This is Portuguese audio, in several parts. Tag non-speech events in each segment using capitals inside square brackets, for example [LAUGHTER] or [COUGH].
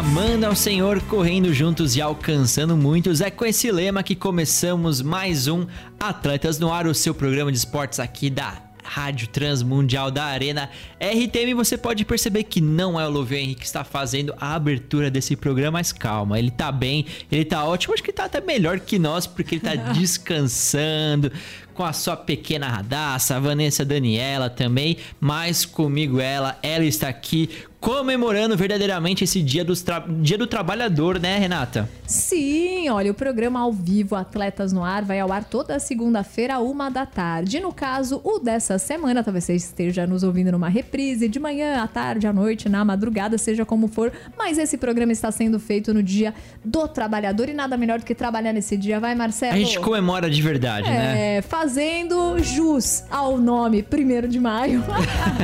Amando ao Senhor, correndo juntos e alcançando muitos. É com esse lema que começamos mais um Atletas no Ar, o seu programa de esportes aqui da Rádio Transmundial da Arena RTM. Você pode perceber que não é o Lovio Henrique que está fazendo a abertura desse programa, mas calma, ele tá bem, ele tá ótimo. Acho que tá até melhor que nós, porque ele tá [LAUGHS] descansando com a sua pequena radaça, a Vanessa Daniela também, mas comigo ela, ela está aqui comemorando verdadeiramente esse dia, dos dia do trabalhador, né, Renata? Sim, olha, o programa ao vivo Atletas no Ar vai ao ar toda segunda-feira, uma da tarde. No caso, o dessa semana, talvez você esteja nos ouvindo numa reprise, de manhã, à tarde, à noite, na madrugada, seja como for, mas esse programa está sendo feito no dia do trabalhador e nada melhor do que trabalhar nesse dia, vai, Marcelo? A gente comemora de verdade, é, né? É, fazendo jus ao nome, primeiro de maio.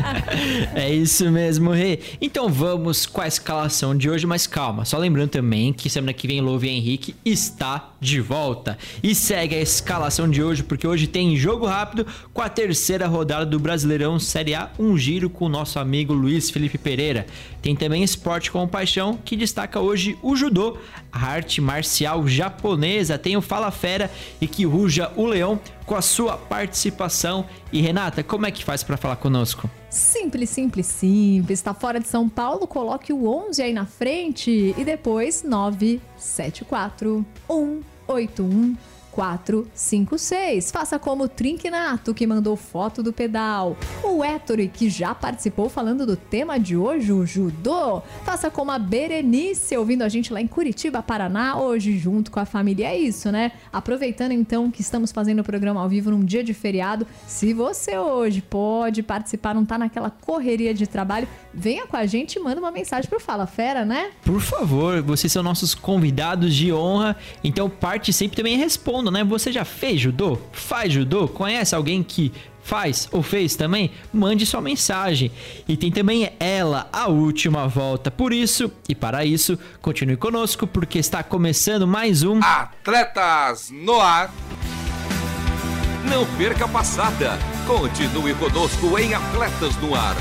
[LAUGHS] é isso mesmo, Rê. Então vamos com a escalação de hoje, mas calma, só lembrando também que semana que vem Louve Henrique está de volta. E segue a escalação de hoje, porque hoje tem jogo rápido com a terceira rodada do Brasileirão Série A, um giro com o nosso amigo Luiz Felipe Pereira. Tem também esporte com paixão, que destaca hoje o judô, a arte marcial japonesa. Tem o Fala Fera e que ruja o leão com a sua participação. E Renata, como é que faz para falar conosco? Simples, simples, simples. Está fora de São Paulo? Coloque o 11 aí na frente e depois 974 181 456. Faça como o Trinquinato, que mandou foto do pedal. O Ettore, que já participou falando do tema de hoje, o judô. Faça como a Berenice, ouvindo a gente lá em Curitiba, Paraná, hoje junto com a família. É isso, né? Aproveitando então que estamos fazendo o programa ao vivo num dia de feriado, se você hoje pode participar, não tá naquela correria de trabalho, venha com a gente e manda uma mensagem pro Fala Fera, né? Por favor, vocês são nossos convidados de honra, então participe também e responda né? Você já fez judô? Faz judô? Conhece alguém que faz ou fez também? Mande sua mensagem. E tem também ela, a última volta. Por isso e para isso, continue conosco porque está começando mais um Atletas no Ar. Não perca a passada. Continue conosco em Atletas no Ar.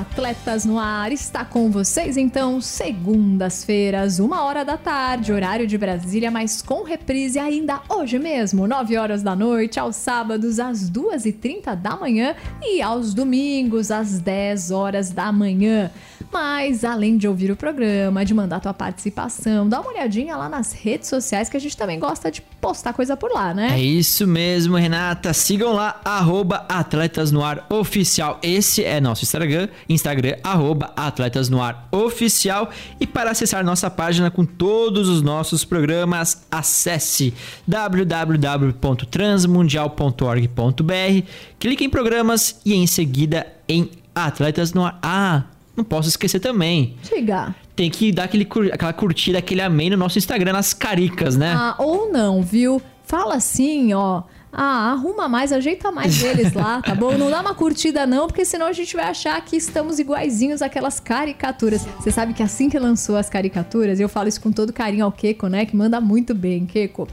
Atletas no Ar está com vocês, então, segundas-feiras, uma hora da tarde, horário de Brasília, mas com reprise ainda hoje mesmo, 9 horas da noite, aos sábados, às 2h30 da manhã e aos domingos, às 10 horas da manhã. Mas, além de ouvir o programa, de mandar tua participação, dá uma olhadinha lá nas redes sociais que a gente também gosta de postar coisa por lá, né? É isso mesmo, Renata. Sigam lá, arroba Atletas no Ar Oficial. Esse é nosso Instagram, Instagram, arroba Atletas no Ar Oficial. E para acessar nossa página com todos os nossos programas, acesse www.transmundial.org.br, clique em programas e em seguida em Atletas no Ar. Ah, não posso esquecer também. Diga. Tem que dar aquele, aquela curtida, aquele amém no nosso Instagram, nas caricas, né? Ah, ou não, viu? Fala assim, ó. Ah, arruma mais, ajeita mais eles lá, tá bom? Não dá uma curtida não, porque senão a gente vai achar que estamos iguaizinhos àquelas caricaturas. Você sabe que assim que lançou as caricaturas, eu falo isso com todo carinho ao Keiko, né? Que manda muito bem, Keiko.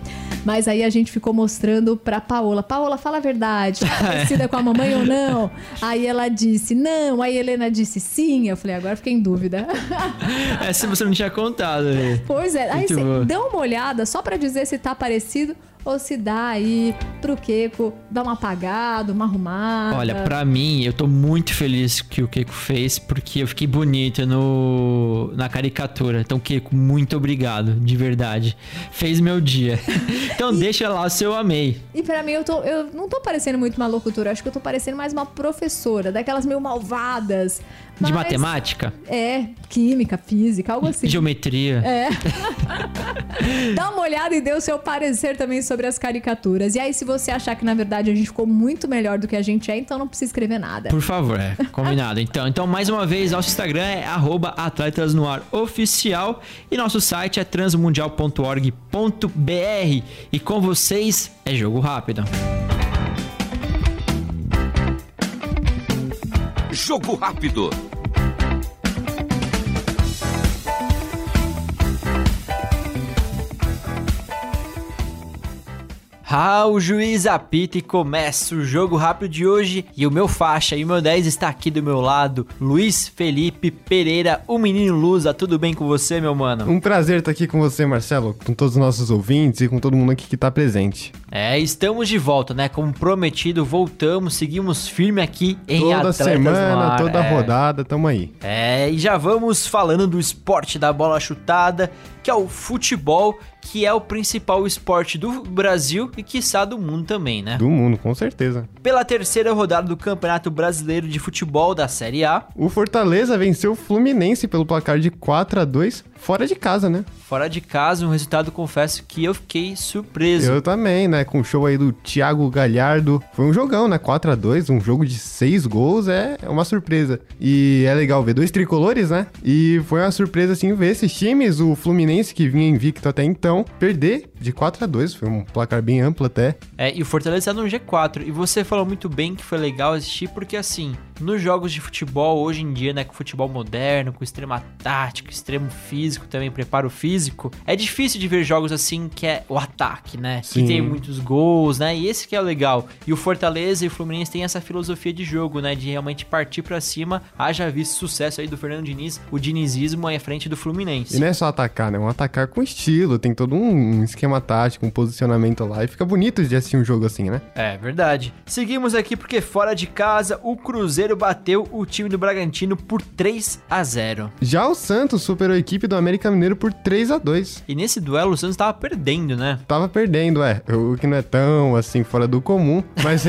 Mas aí a gente ficou mostrando pra Paola. Paola, fala a verdade. Tá [LAUGHS] parecida com a mamãe ou não? Aí ela disse, não. Aí a Helena disse, sim. Eu falei, agora fiquei em dúvida. [LAUGHS] Essa você não tinha contado. Né? Pois é. Aí você dá uma olhada só pra dizer se tá parecido ou se dá aí pro Keiko dar uma apagada, uma arrumada? Olha, para mim, eu tô muito feliz que o Keiko fez, porque eu fiquei bonita no na caricatura. Então, Keiko, muito obrigado, de verdade. Fez meu dia. [LAUGHS] Então, e, deixa lá o seu amei. E para mim, eu, tô, eu não tô parecendo muito uma locutora, acho que eu tô parecendo mais uma professora, daquelas meio malvadas. De Mas- matemática? É, química, física, algo assim. Geometria? É. [LAUGHS] Dá uma olhada e dê o seu parecer também sobre as caricaturas. E aí, se você achar que na verdade a gente ficou muito melhor do que a gente é, então não precisa escrever nada. Por favor, é. Combinado. Então, então, mais uma vez, nosso Instagram é arroba Atletas no Ar Oficial e nosso site é transmundial.org.br. E com vocês é jogo rápido. Jogo rápido. Ah, o juiz apita e começa o jogo rápido de hoje. E o meu faixa e o meu 10 está aqui do meu lado. Luiz Felipe Pereira, o menino Lusa. Tudo bem com você, meu mano? Um prazer estar aqui com você, Marcelo, com todos os nossos ouvintes e com todo mundo aqui que tá presente. É, estamos de volta, né? Como prometido, voltamos, seguimos firme aqui em toda Atletas semana, toda é. rodada, tamo aí. É, e já vamos falando do esporte da bola chutada, que é o futebol, que é o principal esporte do Brasil e quiçá do mundo também, né? Do mundo, com certeza. Pela terceira rodada do Campeonato Brasileiro de Futebol da Série A, O Fortaleza venceu o Fluminense pelo placar de 4 a 2 fora de casa, né? fora de casa, um resultado, confesso, que eu fiquei surpreso. Eu também, né? Com o show aí do Thiago Galhardo. Foi um jogão, né? 4 a 2 um jogo de 6 gols é uma surpresa. E é legal ver dois tricolores, né? E foi uma surpresa, assim, ver esses times, o Fluminense, que vinha invicto até então, perder de 4 a 2 Foi um placar bem amplo até. É, e o Fortaleza tá no G4. E você falou muito bem que foi legal assistir, porque assim, nos jogos de futebol, hoje em dia, né, com futebol moderno, com extrema tática, extremo físico também, preparo físico, é difícil de ver jogos assim que é o ataque, né? Sim. Que tem muitos gols, né? E esse que é o legal. E o Fortaleza e o Fluminense têm essa filosofia de jogo, né? De realmente partir pra cima. Haja visto sucesso aí do Fernando Diniz, o dinizismo aí à frente do Fluminense. E não é só atacar, né? É um atacar com estilo, tem todo um esquema tático, um posicionamento lá. E fica bonito de assistir um jogo assim, né? É verdade. Seguimos aqui porque fora de casa o Cruzeiro bateu o time do Bragantino por 3 a 0. Já o Santos superou a equipe do América Mineiro por 3 a 2 E nesse duelo o Santos tava perdendo, né? Tava perdendo, é. O que não é tão assim fora do comum, [LAUGHS] mas,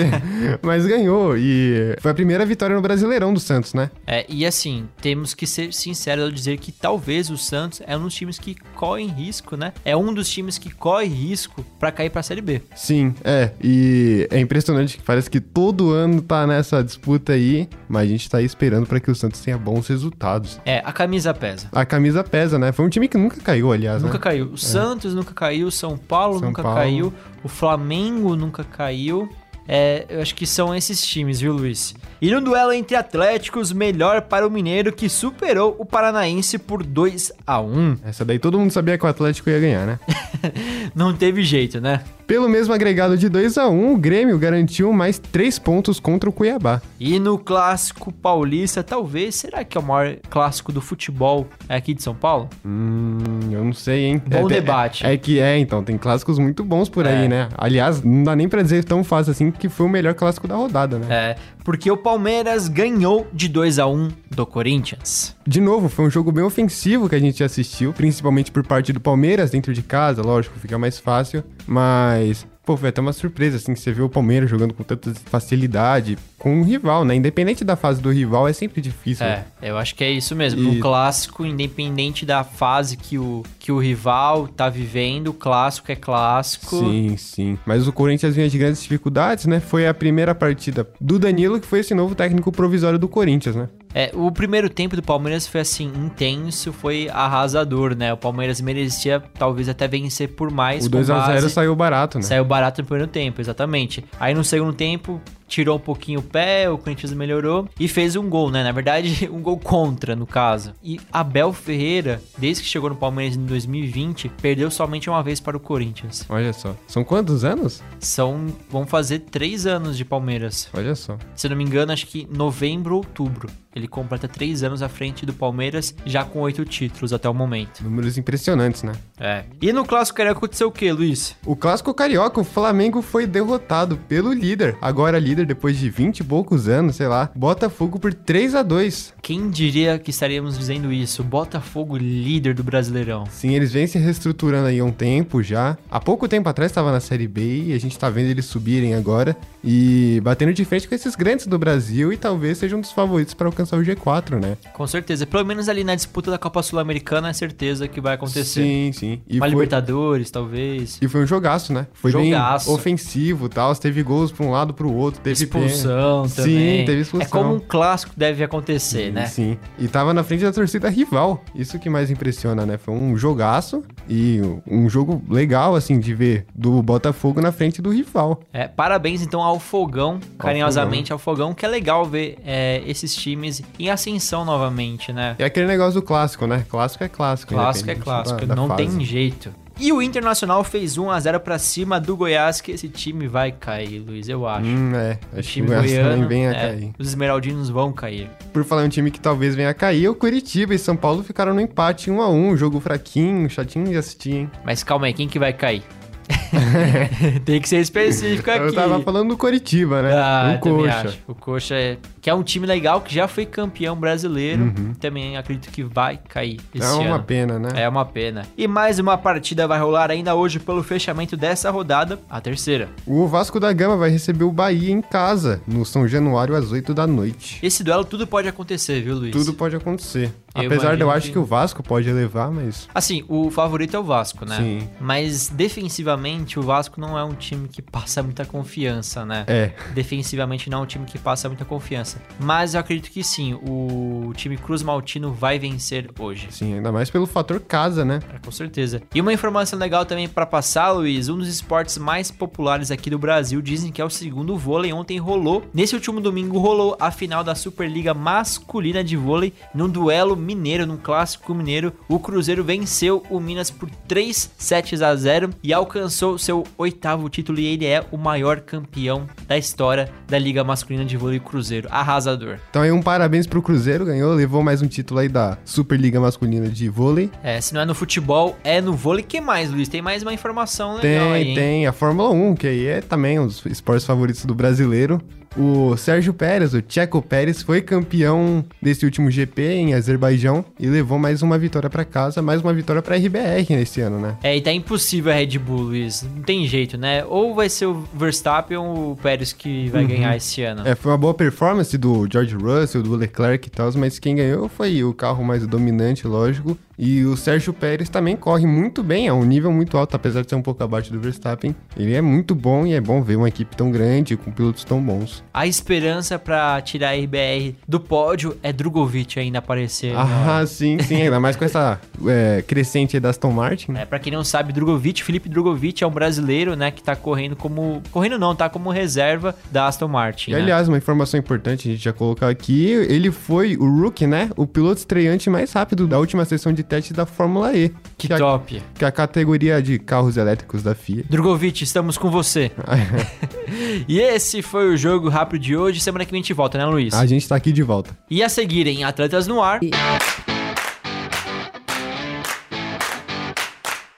mas ganhou. E foi a primeira vitória no Brasileirão do Santos, né? É, e assim, temos que ser sinceros ao dizer que talvez o Santos é um dos times que corre risco, né? É um dos times que corre risco pra cair pra Série B. Sim, é. E é impressionante que parece que todo ano tá nessa disputa aí, mas a gente tá aí esperando pra que o Santos tenha bons resultados. É, a camisa pesa. A camisa pesa, né? Foi um time que nunca caiu, aliás, Nunca né? caiu. O Santos nunca caiu, São Paulo São nunca Paulo. caiu, o Flamengo nunca caiu. É, eu acho que são esses times, viu, Luiz? E no duelo entre Atléticos, melhor para o Mineiro, que superou o Paranaense por 2 a 1 Essa daí todo mundo sabia que o Atlético ia ganhar, né? [LAUGHS] Não teve jeito, né? Pelo mesmo agregado de 2 a 1 o Grêmio garantiu mais 3 pontos contra o Cuiabá. E no clássico paulista, talvez, será que é o maior clássico do futebol aqui de São Paulo? Hum, eu não sei, hein? Bom é, debate. É, é que é, então, tem clássicos muito bons por É. aí, né? Aliás, não dá nem pra dizer tão fácil assim que foi o melhor clássico da rodada, né? É, porque o Palmeiras ganhou de 2 a 1 do Corinthians. De novo, foi um jogo bem ofensivo que a gente assistiu, principalmente por parte do Palmeiras, dentro de casa, lógico, fica mais fácil, mas. Pô, foi até uma surpresa, assim, que você vê o Palmeiras jogando com tanta facilidade com um rival, né? Independente da fase do rival, é sempre difícil. É, eu acho que é isso mesmo. E- Um clássico, independente da fase que o, que o rival tá vivendo, o clássico é clássico. Sim, sim. Mas o Corinthians vinha de grandes dificuldades, né? Foi a primeira partida do Danilo, que foi esse novo técnico provisório do Corinthians, né? É, o primeiro tempo do Palmeiras foi assim, intenso, foi arrasador, né? O Palmeiras merecia talvez até vencer por mais. o com 2 a 0 base- saiu barato, né? Saiu barato no primeiro tempo, exatamente. Aí no segundo tempo, tirou um pouquinho o pé, o Corinthians melhorou e fez um gol, né? Na verdade, [LAUGHS] um gol contra, no caso. E Abel Ferreira, desde que chegou no Palmeiras em 2020, perdeu somente uma vez para o Corinthians. Olha só. São quantos anos? São, vão fazer três anos de Palmeiras. Olha só. Se eu não me engano, acho que novembro ou outubro. Ele completa três anos à frente do Palmeiras, já com oito títulos até o momento. Números impressionantes, né? É. E no Clássico Carioca aconteceu o quê, Luiz? O clássico carioca, o Flamengo foi derrotado pelo líder, agora líder líder depois de 20 e poucos anos, sei lá. Botafogo por 3 a 2 Quem diria que estaríamos dizendo isso? Botafogo líder do Brasileirão. Sim, eles vêm se reestruturando aí há um tempo já. Há pouco tempo atrás estava na Série B e a gente tá vendo eles subirem agora e batendo de frente com esses grandes do Brasil e talvez seja um dos favoritos para alcançar o G4, né? Com certeza. Pelo menos ali na disputa da Copa Sul-Americana é certeza que vai acontecer. Sim, sim. E Uma foi, Libertadores, talvez. e foi um jogaço, né? Foi Jogaço. bem ofensivo e tal. Teve gols pra um lado pro outro, teve Expulsão pênalti. também. Sim, teve expulsão. É como um clássico deve acontecer, né? Sim. E tava na frente da torcida rival. Isso que mais impressiona, né? Foi um jogaço e um jogo legal, assim, de ver do Botafogo na frente do rival. É, parabéns então ao Fogão, carinhosamente ao Fogão, que é legal ver é, esses times em ascensão novamente, né? É aquele negócio do clássico, né? Clássico é clássico. Clássico é clássico, da- da não fase. tem jeito. E o Internacional fez 1 a 0 pra cima do Goiás, que esse time vai cair, Luiz, eu acho. Hum, é. o Acho que time o Goiás goiano, também venha a é, cair. os esmeraldinos vão cair. Por falar em um time que talvez venha a cair, o Curitiba e São Paulo ficaram no empate 1 a 1 jogo fraquinho, chatinho de assistir, hein? Mas calma aí, quem que vai cair? [LAUGHS] Tem que ser específico aqui. Eu tava falando do Curitiba, né? Ah, também coxa. acho. O Coxa é... Que é um time legal, que já foi campeão brasileiro. Também acredito que vai cair esse Uhum. É uma ano. pena, né? É uma pena. E mais uma partida vai rolar ainda hoje pelo fechamento dessa rodada, a terceira. O Vasco da Gama vai receber o Bahia em casa, no São Januário, às 8 da noite. Esse duelo tudo pode acontecer, viu, Luiz? Tudo pode acontecer. Eu Apesar de eu acho que- que o Vasco pode levar, mas. Assim, o favorito é o Vasco, né? Sim. Mas defensivamente, o Vasco não é um time que passa muita confiança, né? É. Defensivamente não é um time que passa muita confiança. Mas eu acredito que sim, o time Cruz Maltino vai vencer hoje. Sim, ainda mais pelo fator casa, né? É, com certeza. E uma informação legal também pra passar, Luiz, um dos esportes mais populares aqui do Brasil dizem que é o segundo vôlei. Ontem rolou, nesse último domingo rolou a final da Superliga masculina de vôlei num duelo mineiro, num clássico mineiro. O Cruzeiro venceu o Minas por 3 sets a 0 e alcançou seu oitavo título e ele é o maior campeão da história da Liga Masculina de Vôlei Cruzeiro. Arrasador. Então aí um parabéns pro Cruzeiro, ganhou, levou mais um título aí da Superliga Masculina de Vôlei. É, se não é no futebol, é no vôlei. que mais, Luiz? Tem mais uma informação legal Tem, aí, hein? tem a Fórmula 1, que aí é também um dos esportes favoritos do brasileiro. O Sérgio Pérez, o Checo Pérez, foi campeão desse último GP em Azerbaijão e levou mais uma vitória pra casa, mais uma vitória pra RBR nesse ano, né? É, e tá impossível a Red Bull, Luiz. Não tem jeito, né? Ou vai ser o Verstappen ou o Pérez que vai ganhar esse ano. É, foi uma boa performance do George Russell, do Leclerc e tal, mas quem ganhou foi o carro mais dominante, lógico. E o Sérgio Pérez também corre muito bem, é um nível muito alto, apesar de ser um pouco abaixo do Verstappen. Ele é muito bom e é bom ver uma equipe tão grande com pilotos tão bons. A esperança pra tirar a RBR do pódio é Drogovic ainda aparecer. né? Ah, sim, sim, ainda mais com essa é, crescente aí da Aston Martin. É, pra quem não sabe, Drogovic, Felipe Drogovic é um brasileiro, né, que tá correndo como... Correndo não, tá como reserva da Aston Martin, E né? aliás, uma informação importante a gente já colocar aqui, ele foi o rookie, né? O piloto estreante mais rápido da última sessão de teste da Fórmula E. Que é a- top. que é a categoria de carros elétricos da FIA. Drogovic, estamos com você. [LAUGHS] [LAUGHS] e esse foi o jogo rápido de hoje. Semana que vem a gente volta, né, Luiz? A gente tá aqui de volta. E a seguir em Atletas no Ar...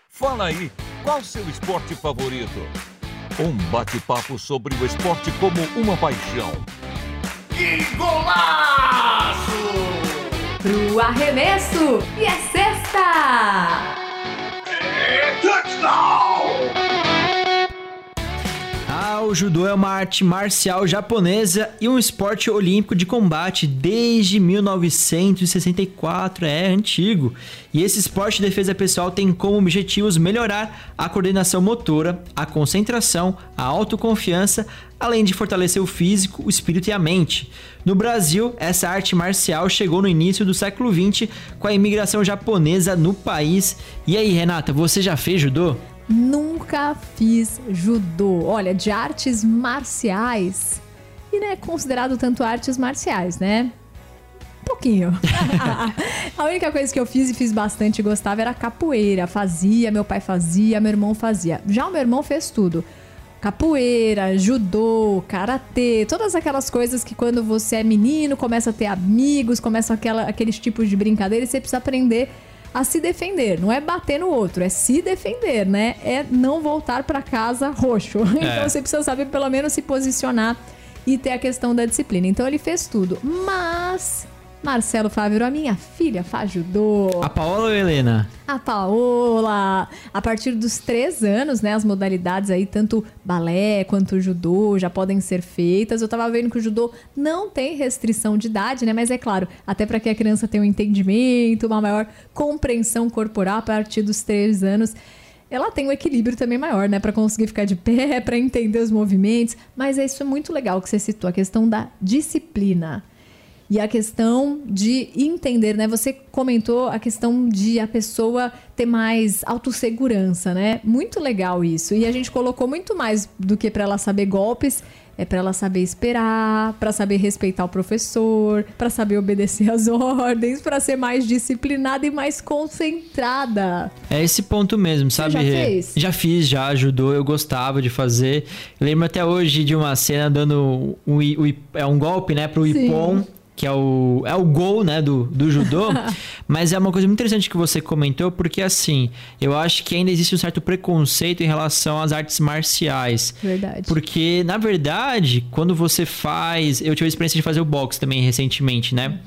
Fala aí, qual seu esporte favorito? Um bate-papo sobre o esporte como uma paixão. Pro arremesso e é sexta! Ah, o judô é uma arte marcial japonesa e um esporte olímpico de combate desde 1964, é antigo. E esse esporte de defesa pessoal tem como objetivos melhorar a coordenação motora, a concentração, a autoconfiança, além de fortalecer o físico, o espírito e a mente. No Brasil, essa arte marcial chegou no início do século XX com a imigração japonesa no país. E aí, Renata, você já fez judô? Nunca fiz judô. Olha, de artes marciais. E não é considerado tanto artes marciais, né? Um pouquinho. [LAUGHS] a única coisa que eu fiz e fiz bastante e gostava era capoeira. Fazia, meu pai fazia, meu irmão fazia. Já o meu irmão fez tudo. Capoeira, judô, karatê, todas aquelas coisas que quando você é menino, começa a ter amigos, começa aquela, aqueles tipos de brincadeira e você precisa aprender a se defender. Não é bater no outro, é se defender, né? É não voltar pra casa roxo. [LAUGHS] Então você precisa saber pelo menos se posicionar e ter a questão da disciplina. Então ele fez tudo. Mas Marcelo Fávero, a minha filha faz judô. A Paola ou Helena? A Paola. A partir dos três anos, né? As modalidades aí, tanto balé quanto judô, já podem ser feitas. Eu tava vendo que o judô não tem restrição de idade, né? Mas é claro, até para que a criança tenha um entendimento, uma maior compreensão corporal a partir dos três anos ela tem um equilíbrio também maior, né, para conseguir ficar de pé, [LAUGHS] para entender os movimentos, mas isso é muito legal que você citou a questão da disciplina. E a questão de entender, né? Você comentou a questão de a pessoa ter mais autossegurança, né? Muito legal isso. E a gente colocou muito mais do que para ela saber golpes, é para ela saber esperar, para saber respeitar o professor, para saber obedecer às [LAUGHS] ordens, para ser mais disciplinada e mais concentrada. É esse ponto mesmo, sabe? Você já fez? Já fiz, já ajudou, eu gostava de fazer. Eu lembro até hoje de uma cena dando um, um, é um golpe, né, pro Sim. Ipon que é o, é o gol, né, do, do judô. [LAUGHS] mas é uma coisa muito interessante que você comentou, porque assim, eu acho que ainda existe um certo preconceito em relação às artes marciais. Verdade. Porque, na verdade, quando você faz. Eu tive a experiência de fazer o boxe também recentemente, né?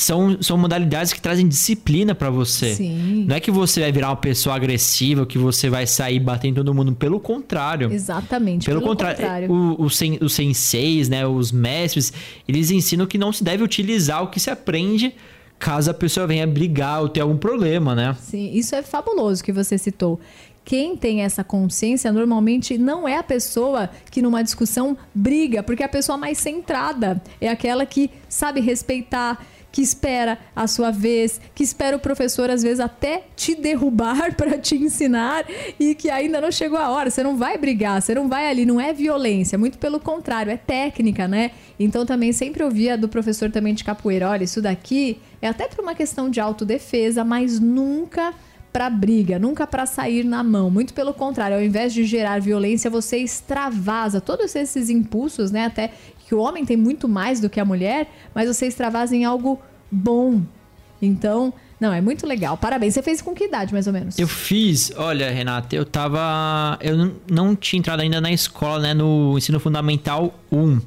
São, são modalidades que trazem disciplina para você. Sim. Não é que você vai virar uma pessoa agressiva, que você vai sair batendo todo mundo. Pelo contrário. Exatamente. Pelo, contrário, contrário. O, o sen, os senseis, né, os mestres, eles ensinam que não se deve utilizar o que se aprende caso a pessoa venha brigar ou ter algum problema, né? Sim, isso é fabuloso que você citou. Quem tem essa consciência normalmente não é a pessoa que numa discussão briga, porque é a pessoa mais centrada é aquela que sabe respeitar, que espera a sua vez, que espera o professor às vezes até te derrubar [LAUGHS] para te ensinar e que ainda não chegou a hora. Você não vai brigar, você não vai ali, não é violência, muito pelo contrário, é técnica, né? Então também sempre ouvia do professor também de capoeira, olha, isso daqui é até por uma questão de autodefesa, mas nunca para briga, nunca para sair na mão. Muito pelo contrário, ao invés de gerar violência, você extravasa todos esses impulsos, né? Até que o homem tem muito mais do que a mulher, mas você extravasa em algo bom. Então, não, é muito legal. Parabéns. Você fez com que idade, mais ou menos? Eu fiz, olha, Renata, eu tava. Eu não tinha entrado ainda na escola, né? No ensino fundamental 1.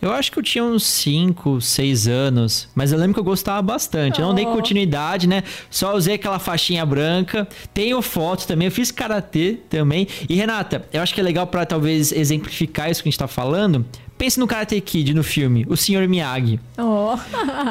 Eu acho que eu tinha uns 5, 6 anos, mas eu lembro que eu gostava bastante. Eu não dei oh. continuidade, né? Só usei aquela faixinha branca. Tenho fotos também, eu fiz karatê também. E Renata, eu acho que é legal para talvez exemplificar isso que a gente tá falando. Pense no Karate Kid no filme, o Sr. Miyagi. Oh.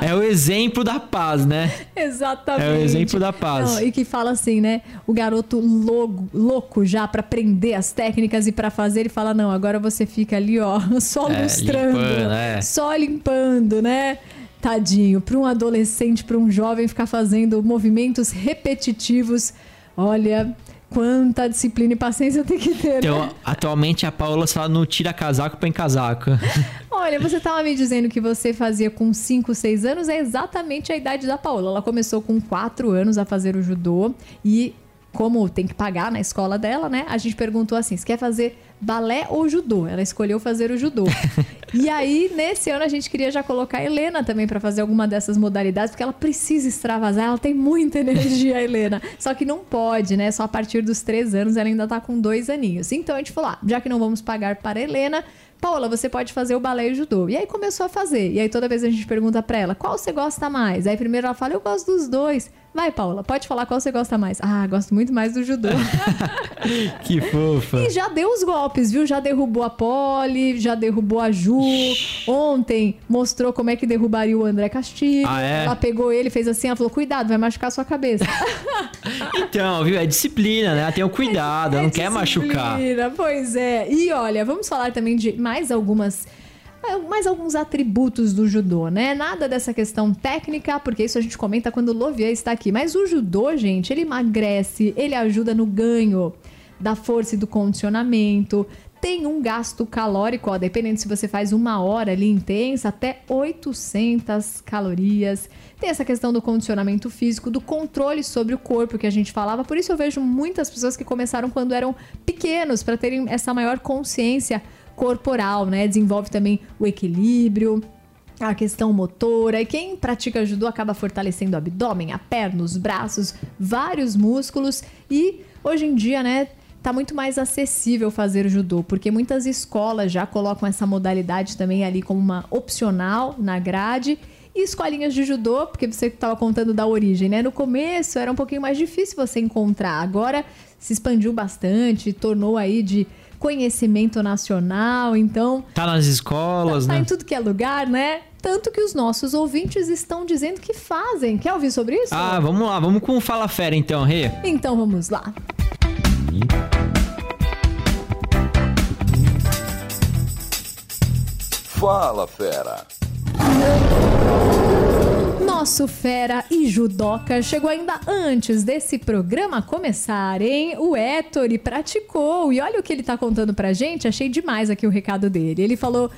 é o exemplo da paz, né? Exatamente. É o exemplo da paz. Não, e que fala assim, né? O garoto louco, louco já para aprender as técnicas e para fazer, ele fala: "Não, agora você fica ali, ó, [LAUGHS] só é, lustrando, limpando, é. só limpando, né?" Tadinho, para um adolescente, para um jovem ficar fazendo movimentos repetitivos, olha, quanta disciplina e paciência tem que ter, então, né? atualmente a Paula só não tira casaco põe casaco. [LAUGHS] Olha, você estava me dizendo que você fazia com 5, 6 anos, é exatamente a idade da Paula. Ela começou com 4 anos a fazer o judô e como tem que pagar na escola dela, né? A gente perguntou assim: você quer fazer balé ou judô? Ela escolheu fazer o judô. [LAUGHS] e aí, nesse ano, a gente queria já colocar a Helena também para fazer alguma dessas modalidades, porque ela precisa extravasar, ela tem muita [LAUGHS] energia, a Helena. Só que não pode, né? Só a partir dos três anos, ela ainda tá com dois aninhos. Então a gente falou: ah, já que não vamos pagar para a Helena, Paula, você pode fazer o balé e o judô. E aí começou a fazer. E aí toda vez a gente pergunta para ela, qual você gosta mais? Aí primeiro ela fala, eu gosto dos dois. Vai, Paula, pode falar qual você gosta mais. Ah, gosto muito mais do judô. [LAUGHS] que fofa. E já deu os golpes, viu? Já derrubou a Polly, já derrubou a Ju. Ontem mostrou como é que derrubaria o André Castilho. Ah, é? Ela pegou ele, fez assim, ela falou: cuidado, vai machucar a sua cabeça. [LAUGHS] então, viu? É disciplina, né? Ela tem o cuidado, é, ela não é quer machucar. Pois é. E olha, vamos falar também de mais algumas é, mais alguns atributos do judô, né? Nada dessa questão técnica, porque isso a gente comenta quando o Lovier está aqui. Mas o judô, gente, ele emagrece, ele ajuda no ganho da força e do condicionamento. Tem um gasto calórico, ó, dependendo se você faz uma hora ali intensa, até 800 calorias. Tem essa questão do condicionamento físico, do controle sobre o corpo que a gente falava. Por isso eu vejo muitas pessoas que começaram quando eram pequenos, para terem essa maior consciência corporal, né? Desenvolve também o equilíbrio, a questão motora. E quem pratica judô acaba fortalecendo o abdômen, a perna, os braços, vários músculos. E hoje em dia, né? tá muito mais acessível fazer judô, porque muitas escolas já colocam essa modalidade também ali como uma opcional na grade. E escolinhas de judô, porque você estava contando da origem, né? No começo era um pouquinho mais difícil você encontrar. Agora se expandiu bastante, tornou aí de conhecimento nacional, então. Tá nas escolas, tá, né? Tá em tudo que é lugar, né? Tanto que os nossos ouvintes estão dizendo que fazem. Quer ouvir sobre isso? Ah, vamos lá, vamos com o Fala Fera então, Rê. Então vamos lá. Fala, fera. Nosso fera e judoca chegou ainda antes desse programa começar, hein? O Ettore praticou e olha o que ele tá contando pra gente, achei demais aqui o recado dele. Ele falou: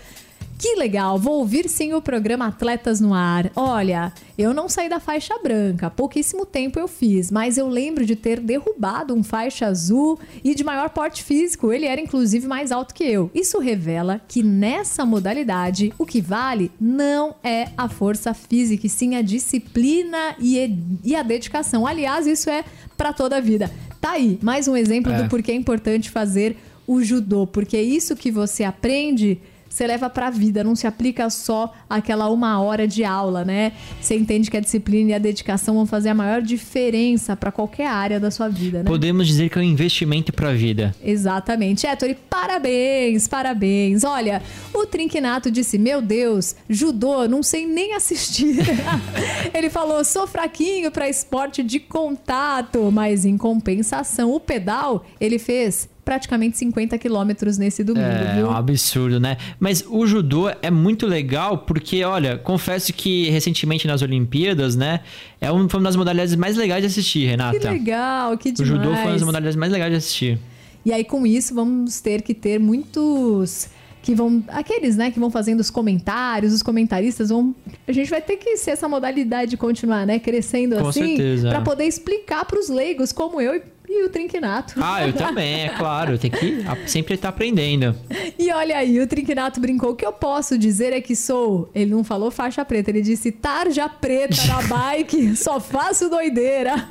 que legal, vou ouvir sim o programa Atletas no Ar. Olha, eu não saí da faixa branca, pouquíssimo tempo eu fiz, mas eu lembro de ter derrubado um faixa azul e de maior porte físico, ele era inclusive mais alto que eu. Isso revela que nessa modalidade o que vale não é a força física, e sim a disciplina e, a dedicação. Aliás, isso é para toda a vida. Tá aí, mais um exemplo É. do porquê é importante fazer o judô, porque isso que você aprende você leva pra vida, não se aplica só aquela uma hora de aula, né? Você entende que a disciplina e a dedicação vão fazer a maior diferença pra qualquer área da sua vida, né? Podemos dizer que é um investimento pra vida. Exatamente. Héctor, e parabéns, parabéns. Olha, o Trinquinato disse: Meu Deus, judô, não sei nem assistir. [LAUGHS] Ele falou: sou fraquinho pra esporte de contato, mas em compensação, o pedal ele fez praticamente 50 quilômetros nesse domingo, É, viu? um absurdo, né? Mas o judô é muito legal porque, olha, confesso que recentemente nas Olimpíadas, né? É um, foi uma das modalidades mais legais de assistir, Renata. Que legal, que O demais. judô foi uma das modalidades mais legais de assistir. E aí, com isso, vamos ter que ter muitos que vão. Aqueles, né, que vão fazendo os comentários, os comentaristas vão. A gente vai ter que ser essa modalidade continuar, né? Crescendo Com assim. é. poder explicar pros leigos, como eu e, e o Trinquinato. Ah, eu também, é claro. Tem que sempre estar aprendendo. E olha aí, o Trinquinato brincou. O que eu posso dizer é que sou. Ele não falou faixa preta, ele disse tarja preta na [LAUGHS] bike, só faço doideira.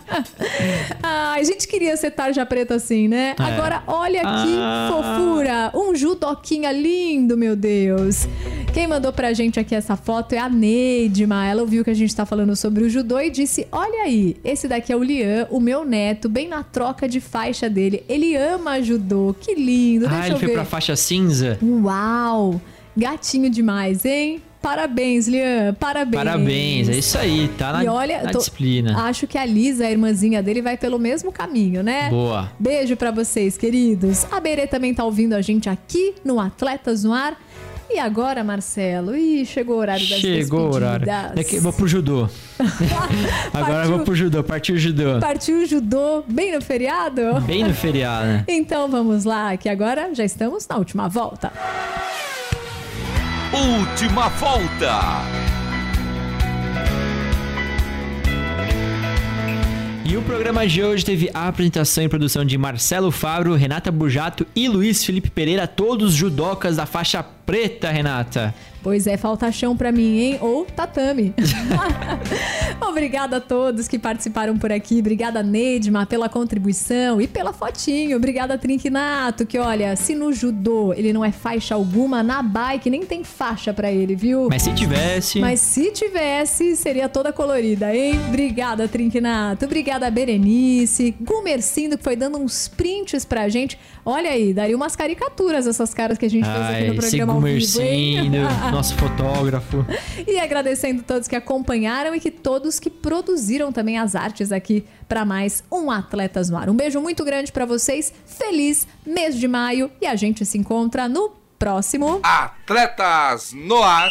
Ai, a gente queria ser tarja preta assim, né? É. Agora, olha que Ah. fofura! Um judoquinha lindo, meu Deus! Quem mandou pra gente aqui essa foto é a Neidma. Ela ouviu que a gente tá falando sobre o judô e disse: Olha aí, esse daqui é o Lian, o meu neto, bem na troca de faixa dele. Ele ama judô, que lindo. ah, Deixa ele eu foi ver. pra faixa cinza? Uau! Gatinho demais, hein? Parabéns, Lian. Parabéns. Parabéns, é isso aí, tá na, e olha, na tô- disciplina. acho que a Lisa, a irmãzinha dele, vai pelo mesmo caminho, né? Boa. Beijo pra vocês, queridos. A Berê também tá ouvindo a gente aqui no Atletas no Ar. E agora, Marcelo? Ih, chegou o horário das Chegou o horário. despedidas. Daqui, vou pro judô. [LAUGHS] Agora eu vou pro judô, partiu o judô. Partiu o judô bem no feriado? Bem no feriado, né? [LAUGHS] Então vamos lá, que agora já estamos na última volta. Última volta. E o programa de hoje teve a apresentação e produção de Marcelo Fabro, Renata Bujato e Luiz Felipe Pereira, todos judocas da faixa preta, Renata. Pois é, falta chão pra mim, hein? Ou tatame. [LAUGHS] Obrigada a todos que participaram por aqui. Obrigada, Neidma, pela contribuição e pela fotinho. Obrigada, Trinquinato, que olha, se no judô ele não é faixa alguma, na bike nem tem faixa pra ele, viu? Mas se tivesse. Mas se tivesse, seria toda colorida, hein? Obrigada, Trinquinato. Obrigada, Berenice. Gumercindo, que foi dando uns prints pra gente. Olha aí, daria umas caricaturas essas caras que a gente fez aqui Ai, no programa ao vivo, hein? [LAUGHS] Nosso fotógrafo. E agradecendo todos que acompanharam e que todos que produziram também as artes aqui para mais um Atletas no Ar. Um beijo muito grande para vocês. Feliz mês de maio e a gente se encontra no próximo. Atletas no ar.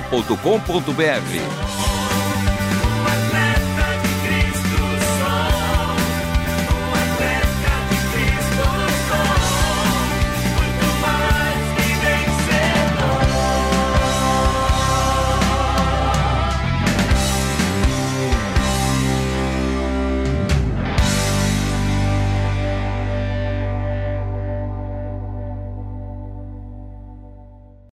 transmundial.com.br.